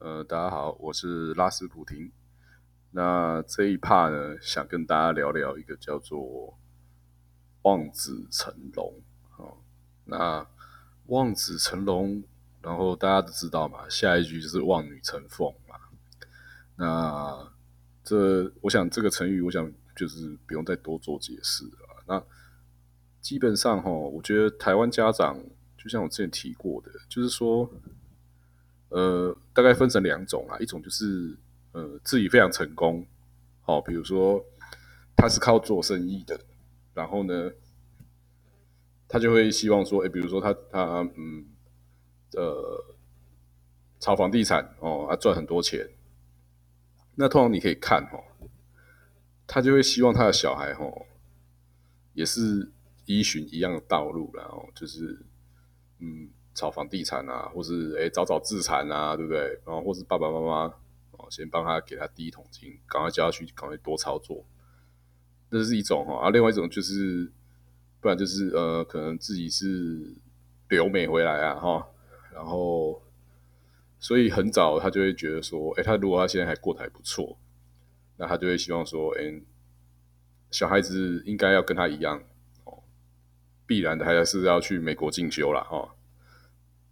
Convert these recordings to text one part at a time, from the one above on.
呃，大家好，我是拉斯普廷。那这一趴呢，想跟大家聊聊一个叫做“望子成龙”哦。那“望子成龙”，然后大家都知道嘛，下一句就是“望女成凤”嘛。那这，我想这个成语，我想就是不用再多做解释了。那基本上哈，我觉得台湾家长，就像我之前提过的，就是说。呃，大概分成两种啊，一种就是呃自己非常成功，好，比如说他是靠做生意的，然后呢，他就会希望说，哎，比如说他他嗯呃炒房地产哦，他赚很多钱，那通常你可以看哦，他就会希望他的小孩哦也是依循一样的道路，然后就是嗯。炒房地产啊，或是哎早早自残啊，对不对？然后或是爸爸妈妈哦，先帮他给他第一桶金，赶快交下去，赶快多操作，这是一种哈。啊，另外一种就是，不然就是呃，可能自己是留美回来啊，哈，然后所以很早他就会觉得说，哎，他如果他现在还过得还不错，那他就会希望说，哎，小孩子应该要跟他一样哦，必然的还是要去美国进修了哈。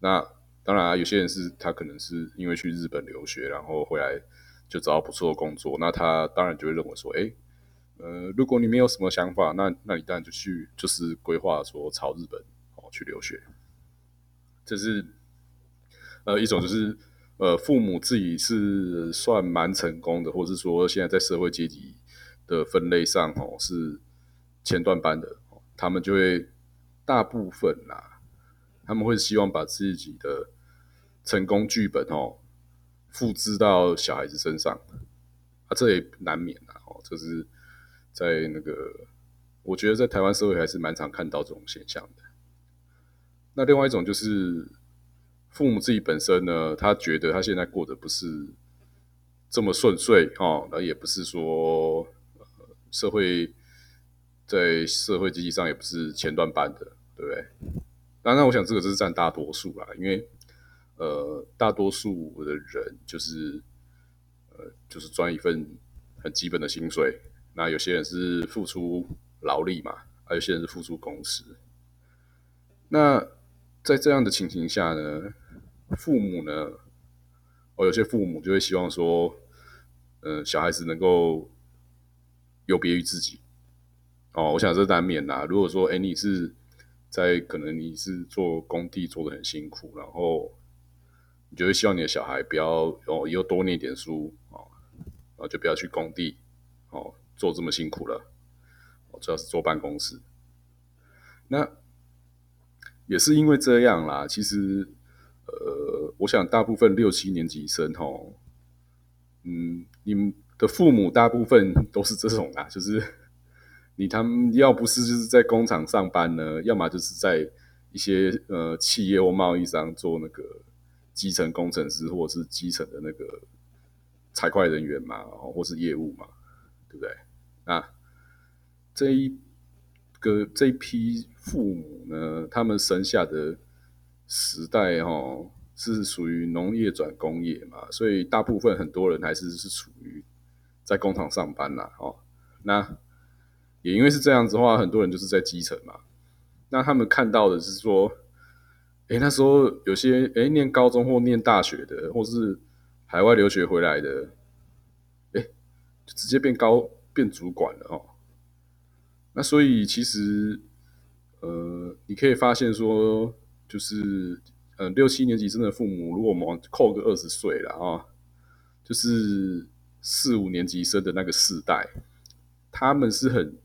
那当然啊，有些人是他可能是因为去日本留学，然后回来就找到不错的工作，那他当然就会认为说，哎，呃，如果你没有什么想法，那那你当然就去就是规划说朝日本哦去留学。这是呃一种就是呃父母自己是算蛮成功的，或者是说现在在社会阶级的分类上哦是前段班的，他们就会大部分啦。他们会希望把自己的成功剧本哦复制到小孩子身上，啊，这也难免啊，哦，这是在那个，我觉得在台湾社会还是蛮常看到这种现象的。那另外一种就是父母自己本身呢，他觉得他现在过得不是这么顺遂哦，那也不是说社会在社会经济上也不是前段班的，对不对？当然，我想这个是占大多数啦，因为呃，大多数的人就是呃，就是赚一份很基本的薪水。那有些人是付出劳力嘛，还有些人是付出工时。那在这样的情形下呢，父母呢，哦，有些父母就会希望说，呃，小孩子能够有别于自己。哦，我想这难免啦。如果说，哎，你是。在可能你是做工地做的很辛苦，然后你就会希望你的小孩不要哦，以后多念点书哦，然后就不要去工地哦做这么辛苦了，哦主要是坐办公室。那也是因为这样啦。其实呃，我想大部分六七年级生哦，嗯，你们的父母大部分都是这种啦，就是。你他们要不是就是在工厂上班呢，要么就是在一些呃企业或贸易商做那个基层工程师，或者是基层的那个财会人员嘛，或是业务嘛，对不对？那这一个这一批父母呢，他们生下的时代哦，是属于农业转工业嘛，所以大部分很多人还是是处于在工厂上班啦，哦，那。也因为是这样子的话，很多人就是在基层嘛。那他们看到的是说，哎，那时候有些哎念高中或念大学的，或是海外留学回来的，哎，就直接变高变主管了哦。那所以其实，呃，你可以发现说，就是呃六七年级生的父母，如果我们扣个二十岁了啊，就是四五年级生的那个世代，他们是很。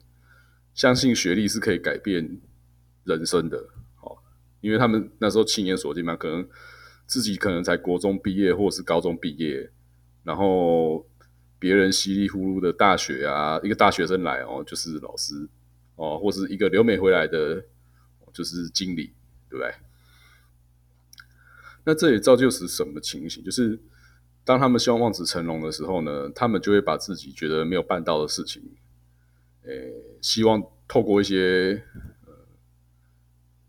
相信学历是可以改变人生的，哦，因为他们那时候亲眼所见嘛，可能自己可能才国中毕业或是高中毕业，然后别人稀里糊涂的大学啊，一个大学生来哦，就是老师哦，或是一个留美回来的，就是经理，对不对？那这也造就是什么情形？就是当他们希望望子成龙的时候呢，他们就会把自己觉得没有办到的事情。呃，希望透过一些呃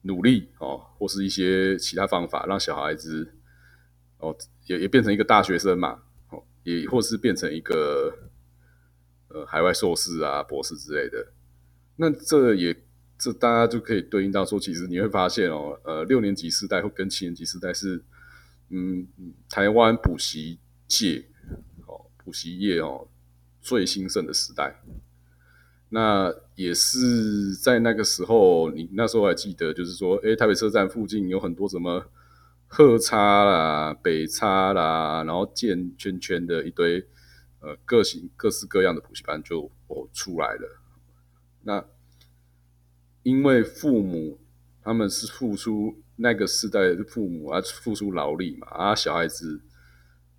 努力哦，或是一些其他方法，让小孩子哦也也变成一个大学生嘛，哦，也或是变成一个呃海外硕士啊、博士之类的。那这也这大家就可以对应到说，其实你会发现哦，呃，六年级时代或跟七年级时代是，嗯，台湾补习界哦，补习业哦最兴盛的时代。那也是在那个时候，你那时候还记得，就是说，哎，台北车站附近有很多什么鹤叉啦、北叉啦，然后建圈圈的一堆呃各型各式各样的补习班就哦出来了。那因为父母他们是付出那个时代的父母啊，付出劳力嘛，啊，小孩子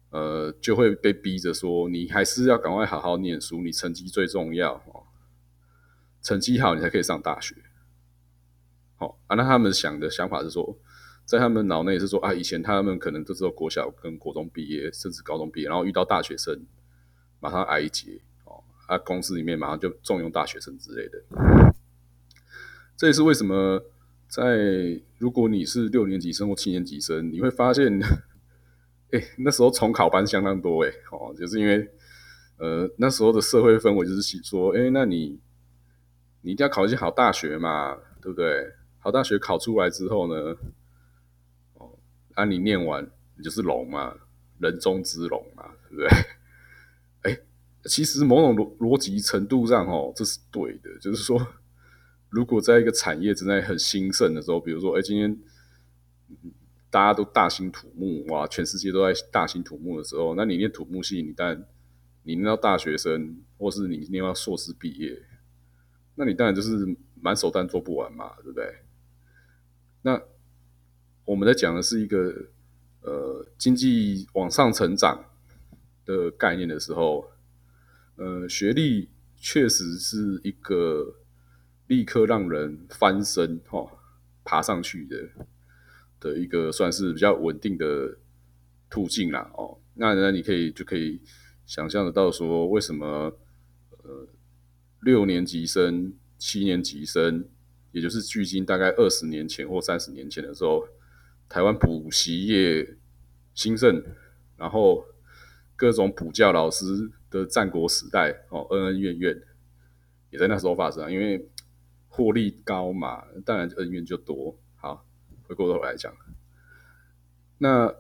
呃就会被逼着说，你还是要赶快好好念书，你成绩最重要。成绩好，你才可以上大学。好啊，那他们想的想法是说，在他们脑内是说啊，以前他们可能都知道国小跟国中毕业，甚至高中毕业，然后遇到大学生，马上挨劫哦，啊，公司里面马上就重用大学生之类的。这也是为什么在如果你是六年级生或七年级生，你会发现，哎，那时候重考班相当多，哎，哦，就是因为呃那时候的社会氛围就是说，哎，那你。你一定要考一些好大学嘛，对不对？好大学考出来之后呢，哦，啊，你念完你就是龙嘛，人中之龙嘛，对不对？哎，其实某种逻逻辑程度上，哦，这是对的。就是说，如果在一个产业正在很兴盛的时候，比如说，哎，今天大家都大兴土木，哇，全世界都在大兴土木的时候，那你念土木系，你但你念到大学生，或是你念到硕士毕业。那你当然就是满手单做不完嘛，对不对？那我们在讲的是一个呃经济往上成长的概念的时候，呃，学历确实是一个立刻让人翻身哈爬上去的的一个算是比较稳定的途径啦哦。那那你可以就可以想象得到说为什么呃。六年级生、七年级生，也就是距今大概二十年前或三十年前的时候，台湾补习业兴盛，然后各种补教老师的战国时代哦，恩恩怨怨也在那时候发生，因为获利高嘛，当然恩怨就多。好，回过头来讲，那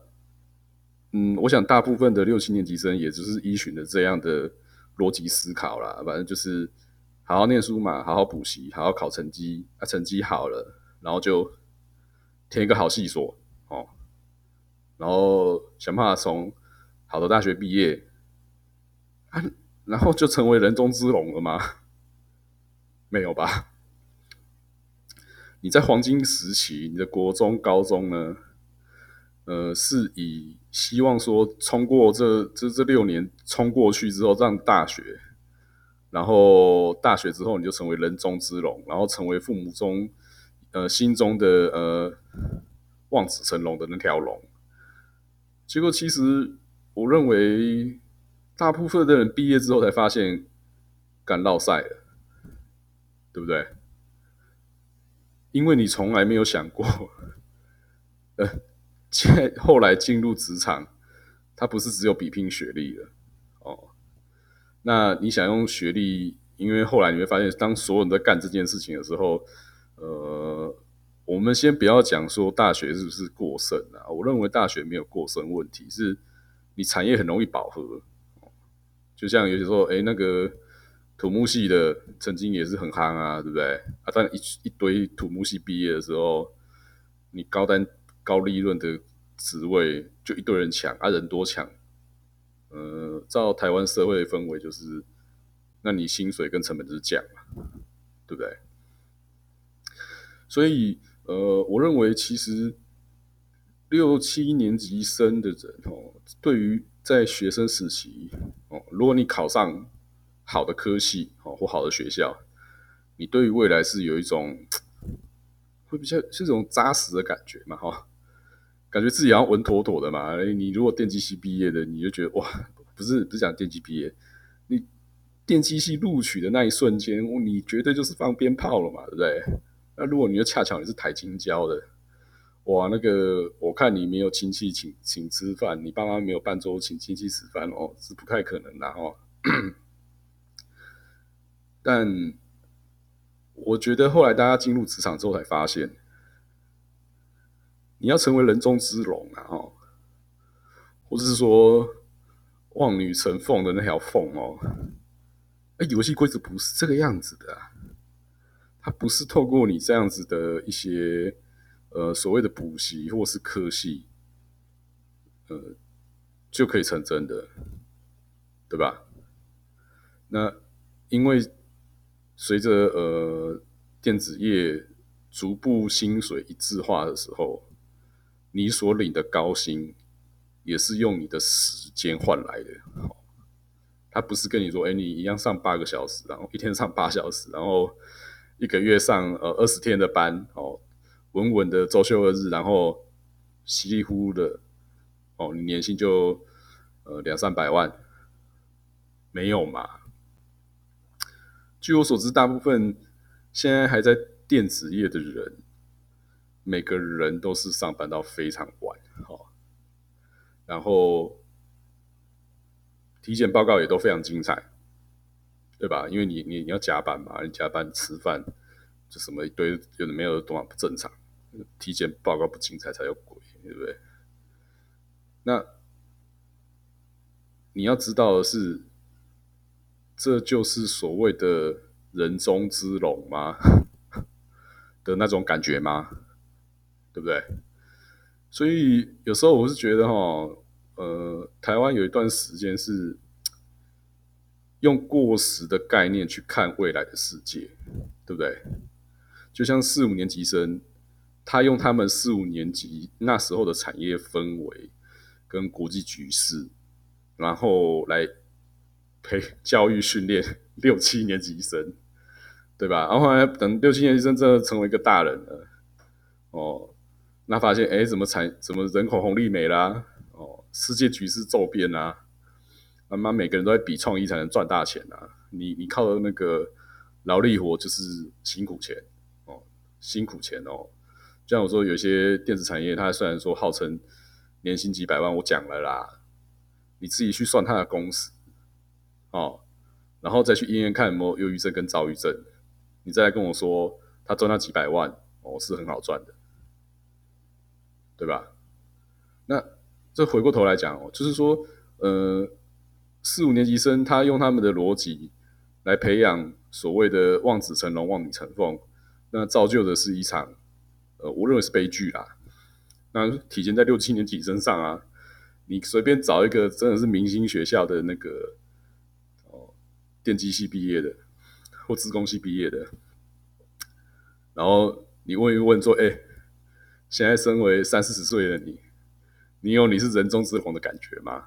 嗯，我想大部分的六七年级生也只是依循的这样的逻辑思考啦，反正就是。好好念书嘛，好好补习，好好考成绩啊，成绩好了，然后就填一个好系所哦，然后想办法从好的大学毕业啊，然后就成为人中之龙了吗？没有吧？你在黄金时期，你的国中、高中呢？呃，是以希望说冲过这这这六年冲过去之后，让大学。然后大学之后，你就成为人中之龙，然后成为父母中呃心中的呃望子成龙的那条龙。结果其实我认为，大部分的人毕业之后才发现干落赛了，对不对？因为你从来没有想过，呃，在后来进入职场，他不是只有比拼学历了。那你想用学历？因为后来你会发现，当所有人在干这件事情的时候，呃，我们先不要讲说大学是不是过剩啊？我认为大学没有过剩问题，是你产业很容易饱和。就像有些时候，哎，那个土木系的曾经也是很夯啊，对不对？啊，但一一堆土木系毕业的时候，你高单高利润的职位就一堆人抢啊，人多抢。呃，照台湾社会的氛围，就是那你薪水跟成本就是降嘛，对不对？所以，呃，我认为其实六七年级生的人哦，对于在学生时期哦，如果你考上好的科系哦或好的学校，你对于未来是有一种 会比较是一种扎实的感觉嘛，哈。感觉自己要稳妥妥的嘛？你如果电机系毕业的，你就觉得哇，不是不是讲电机毕业，你电机系录取的那一瞬间，你绝对就是放鞭炮了嘛，对不对？那如果你又恰巧你是台金交的，哇，那个我看你没有亲戚请请吃饭，你爸妈没有办桌请亲戚吃饭哦，是不太可能的哦。但我觉得后来大家进入职场之后才发现，你要成为人中之龙啊，哦，或者是说望女成凤的那条凤哦，哎，游戏规则不是这个样子的，它不是透过你这样子的一些。呃，所谓的补习或是科系，呃，就可以成真的，对吧？那因为随着呃电子业逐步薪水一致化的时候，你所领的高薪也是用你的时间换来的。他不是跟你说，哎，你一样上八个小时，然后一天上八小时，然后一个月上呃二十天的班，哦。稳稳的周休二日，然后稀里糊涂的哦，你年薪就呃两三百万，没有嘛？据我所知，大部分现在还在电子业的人，每个人都是上班到非常晚，哦，然后体检报告也都非常精彩，对吧？因为你你你要加班嘛，你加班吃饭，就什么一堆有的没有的，多不正常。体检报告不精彩才有鬼，对不对？那你要知道的是，这就是所谓的人中之龙吗？的那种感觉吗？对不对？所以有时候我是觉得，哈，呃，台湾有一段时间是用过时的概念去看未来的世界，对不对？就像四五年级生。他用他们四五年级那时候的产业氛围跟国际局势，然后来培教育训练六七年级生，对吧？然后后来等六七年级生真的成为一个大人了，哦，那发现哎，怎么产怎么人口红利没啦？哦，世界局势骤变啊！慢慢每个人都在比创意才能赚大钱啊！你你靠的那个劳力活就是辛苦钱哦，辛苦钱哦。就像我说，有些电子产业，它虽然说号称年薪几百万，我讲了啦，你自己去算它的工时，哦，然后再去医院看有没有忧郁症跟躁郁症，你再来跟我说他赚那几百万，哦，是很好赚的，对吧？那这回过头来讲哦，就是说，呃，四五年级生他用他们的逻辑来培养所谓的望子成龙、望女成凤，那造就的是一场。呃，我认为是悲剧啦。那体现在六七年级身上啊，你随便找一个真的是明星学校的那个哦，电机系毕业的或自工系毕业的，然后你问一问说，哎，现在身为三四十岁的你，你有你是人中之龙的感觉吗？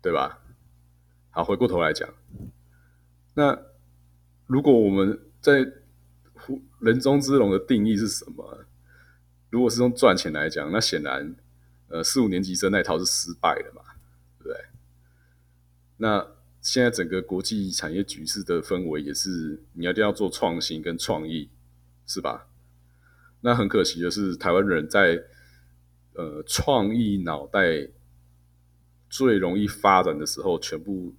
对吧？好，回过头来讲，那如果我们在人中之龙的定义是什么？如果是用赚钱来讲，那显然，呃，四五年级生那套是失败的嘛，对不对？那现在整个国际产业局势的氛围也是，你要一定要做创新跟创意，是吧？那很可惜的是，台湾人在呃创意脑袋最容易发展的时候，全部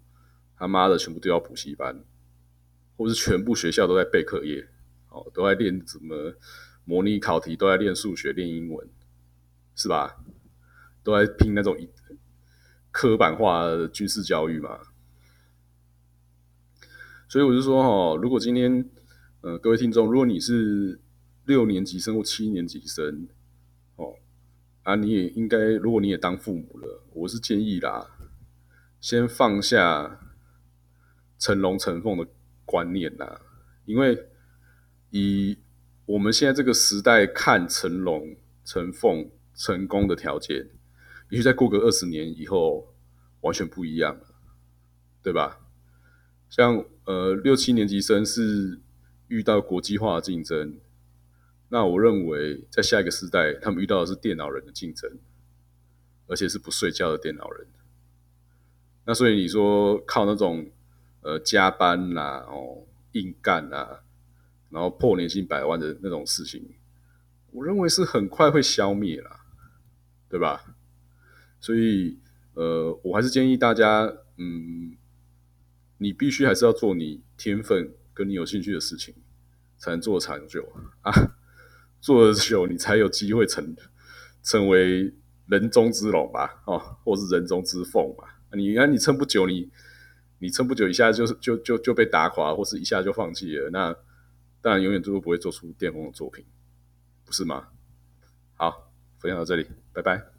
他妈的全部都要补习班，或是全部学校都在备课业。哦都在练怎么模拟考题，都在练数学、练英文，是吧？都在拼那种一刻板化的军事教育嘛。所以我就说哈，如果今天呃各位听众，如果你是六年级生或七年级生，哦啊，你也应该，如果你也当父母了，我是建议啦，先放下成龙成凤的观念啦，因为。以我们现在这个时代看成龙、成凤、成功的条件，也许再过个二十年以后，完全不一样了，对吧？像呃六七年级生是遇到国际化的竞争，那我认为在下一个时代，他们遇到的是电脑人的竞争，而且是不睡觉的电脑人。那所以你说靠那种呃加班啦、哦硬干啊。然后破年薪百万的那种事情，我认为是很快会消灭了，对吧？所以，呃，我还是建议大家，嗯，你必须还是要做你天分跟你有兴趣的事情，才能做长久啊。做的久，你才有机会成成为人中之龙吧，哦，或是人中之凤吧。你看，你撑不久，你你撑不久，一下就是就就就被打垮，或是一下就放弃了，那当然永远都不会做出巅峰的作品，不是吗？好，分享到这里，拜拜。